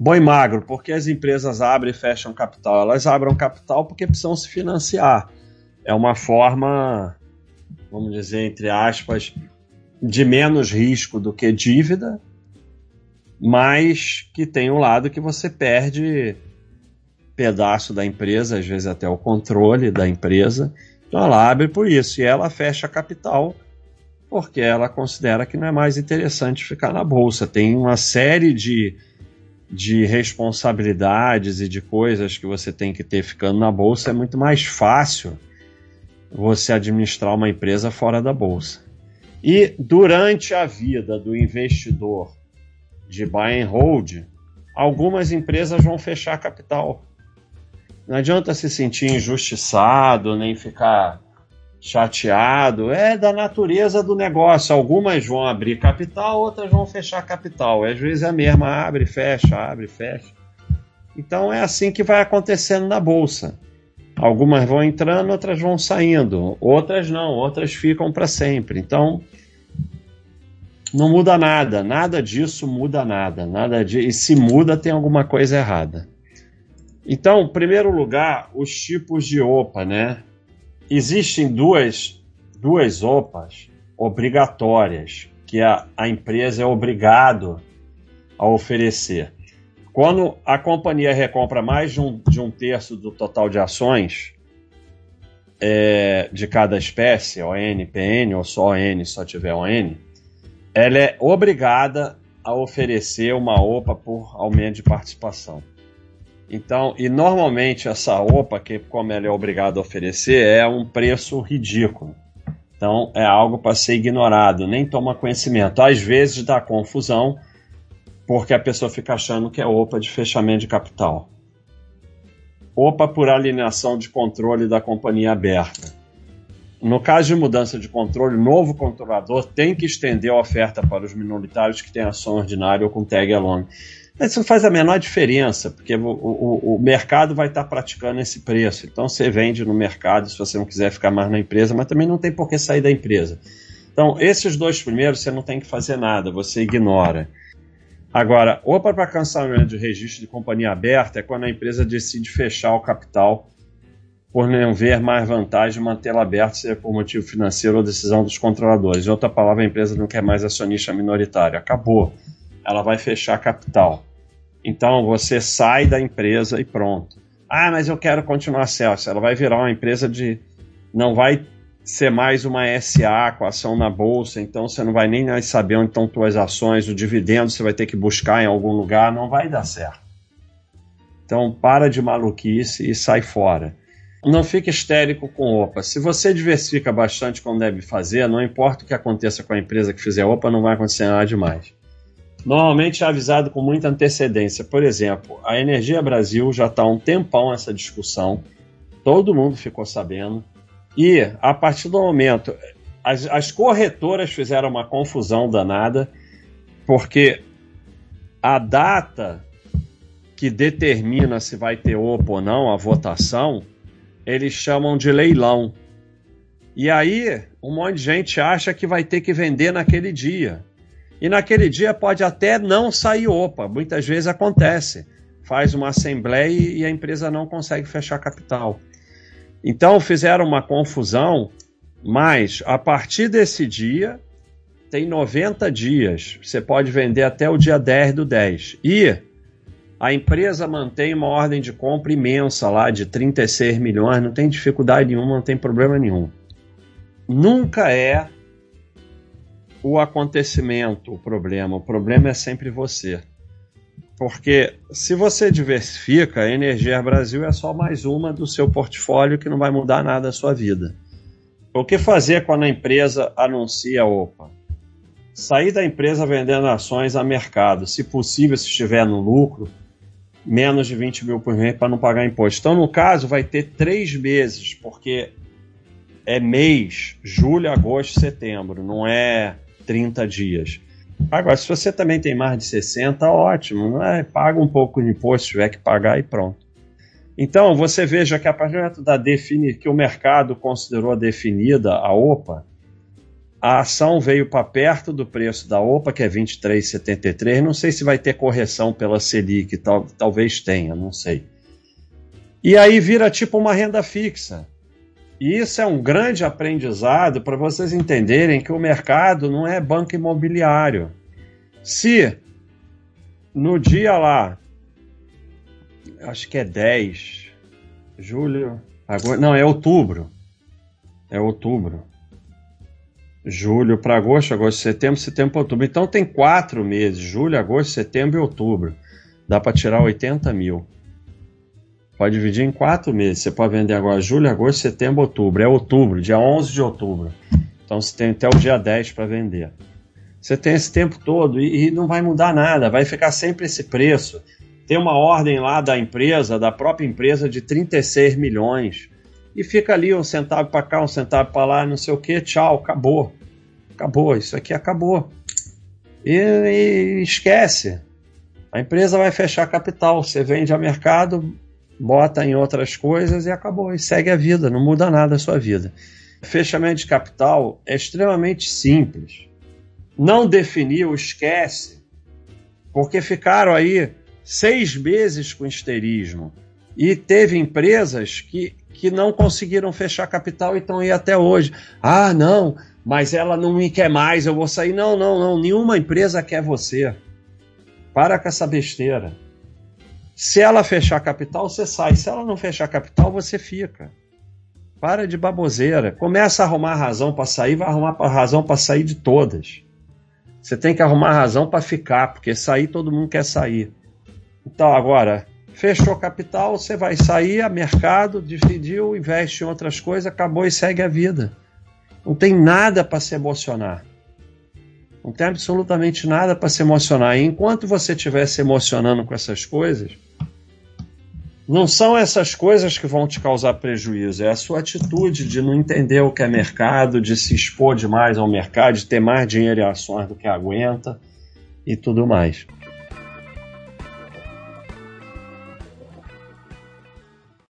Boi magro, porque as empresas abrem e fecham capital? Elas abrem capital porque precisam se financiar. É uma forma, vamos dizer, entre aspas, de menos risco do que dívida, mas que tem um lado que você perde pedaço da empresa, às vezes até o controle da empresa. Então ela abre por isso e ela fecha capital porque ela considera que não é mais interessante ficar na bolsa. Tem uma série de de responsabilidades e de coisas que você tem que ter ficando na bolsa, é muito mais fácil você administrar uma empresa fora da bolsa. E durante a vida do investidor de buy and hold, algumas empresas vão fechar capital. Não adianta se sentir injustiçado, nem ficar chateado, é da natureza do negócio. Algumas vão abrir capital, outras vão fechar capital. Às vezes é a mesma, abre, fecha, abre, fecha. Então é assim que vai acontecendo na bolsa. Algumas vão entrando, outras vão saindo, outras não, outras ficam para sempre. Então não muda nada, nada disso muda nada, nada de, e se muda tem alguma coisa errada. Então, em primeiro lugar, os tipos de OPA, né? Existem duas, duas OPAs obrigatórias que a, a empresa é obrigado a oferecer. Quando a companhia recompra mais de um, de um terço do total de ações é, de cada espécie, ON, PN ou só ON, só tiver ON, ela é obrigada a oferecer uma OPA por aumento de participação. Então, e normalmente essa OPA, que como ela é obrigada a oferecer, é um preço ridículo. Então, é algo para ser ignorado, nem toma conhecimento. Às vezes dá confusão, porque a pessoa fica achando que é OPA de fechamento de capital. OPA por alienação de controle da companhia aberta. No caso de mudança de controle, o novo controlador tem que estender a oferta para os minoritários que têm ação ordinária ou com tag along. Isso não faz a menor diferença, porque o, o, o, mercado vai estar praticando esse preço. Então você vende no mercado se você não quiser ficar mais na empresa, mas também não tem por que sair da empresa. Então, esses dois primeiros você não tem que fazer nada, você ignora. Agora, opa para cancelamento de registro de companhia aberta é quando a empresa decide fechar o capital por não ver mais vantagem mantê-la aberta, seja por motivo financeiro ou decisão dos controladores. Em outra palavra, a empresa não quer mais acionista minoritário. Acabou. Ela vai fechar capital. Então você sai da empresa e pronto. Ah, mas eu quero continuar Celsius. Ela vai virar uma empresa de. Não vai ser mais uma SA com ação na bolsa, então você não vai nem mais saber onde estão suas ações, o dividendo você vai ter que buscar em algum lugar, não vai dar certo. Então para de maluquice e sai fora. Não fique histérico com OPA. Se você diversifica bastante como deve fazer, não importa o que aconteça com a empresa que fizer OPA, não vai acontecer nada demais normalmente é avisado com muita antecedência. Por exemplo, a Energia Brasil já está há um tempão essa discussão, todo mundo ficou sabendo, e a partir do momento. As, as corretoras fizeram uma confusão danada, porque a data que determina se vai ter OPA ou não, a votação, eles chamam de leilão. E aí, um monte de gente acha que vai ter que vender naquele dia. E naquele dia pode até não sair OPA, muitas vezes acontece. Faz uma assembleia e a empresa não consegue fechar capital. Então fizeram uma confusão, mas a partir desse dia tem 90 dias. Você pode vender até o dia 10 do 10. E a empresa mantém uma ordem de compra imensa lá de 36 milhões, não tem dificuldade nenhuma, não tem problema nenhum. Nunca é o acontecimento o problema, o problema é sempre você. Porque se você diversifica, a Energia Brasil é só mais uma do seu portfólio que não vai mudar nada a sua vida. O que fazer quando a empresa anuncia opa? Sair da empresa vendendo ações a mercado, se possível, se estiver no lucro, menos de 20 mil por mês para não pagar imposto. Então, no caso, vai ter três meses, porque é mês, julho, agosto, setembro, não é 30 dias. Agora, se você também tem mais de 60, ótimo, não é? Paga um pouco de imposto, se tiver que pagar e pronto. Então, você veja que a partir da defini que o mercado considerou definida a OPA, a ação veio para perto do preço da OPA, que é 23,73. Não sei se vai ter correção pela Selic, tal, talvez tenha, não sei. E aí vira tipo uma renda fixa. E isso é um grande aprendizado para vocês entenderem que o mercado não é banco imobiliário. Se no dia lá, acho que é 10, julho, agora, não, é outubro. É outubro. Julho para agosto, agosto, setembro, setembro, outubro. Então tem quatro meses: julho, agosto, setembro e outubro. Dá para tirar 80 mil. Pode dividir em quatro meses. Você pode vender agora julho, agosto, setembro, outubro. É outubro, dia 11 de outubro. Então você tem até o dia 10 para vender. Você tem esse tempo todo e, e, não vai mudar nada, vai ficar sempre esse preço. Tem uma ordem lá da empresa, da própria empresa, de 36 milhões. E fica ali um centavo para cá, um centavo para lá, não sei o que, tchau, acabou. Acabou, isso aqui acabou. E, e esquece. A empresa vai fechar capital. Você vende a mercado, bota em outras coisas e acabou. E segue a vida, não muda nada a sua vida. Fechamento de capital é extremamente simples. Não definiu, esquece. Porque ficaram aí seis meses com histerismo. E teve empresas que, que não conseguiram fechar capital e estão aí até hoje. Ah, não, mas ela não me quer mais, eu vou sair. Não, não, não. Nenhuma empresa quer você. Para com essa besteira. Se ela fechar capital, você sai. Se ela não fechar capital, você fica. Para de baboseira. Começa a arrumar razão para sair, vai arrumar razão para sair de todas. Você tem que arrumar razão para ficar, porque sair todo mundo quer sair. Então agora, fechou capital, você vai sair a mercado, dividiu, investe em outras coisas, acabou e segue a vida. Não tem nada para se emocionar. Não tem absolutamente nada para se emocionar. E enquanto você estiver se emocionando com essas coisas, não são essas coisas que vão te causar prejuízo, é a sua atitude de não entender o que é mercado, de se expor demais ao mercado, de ter mais dinheiro e ações do que aguenta e tudo mais.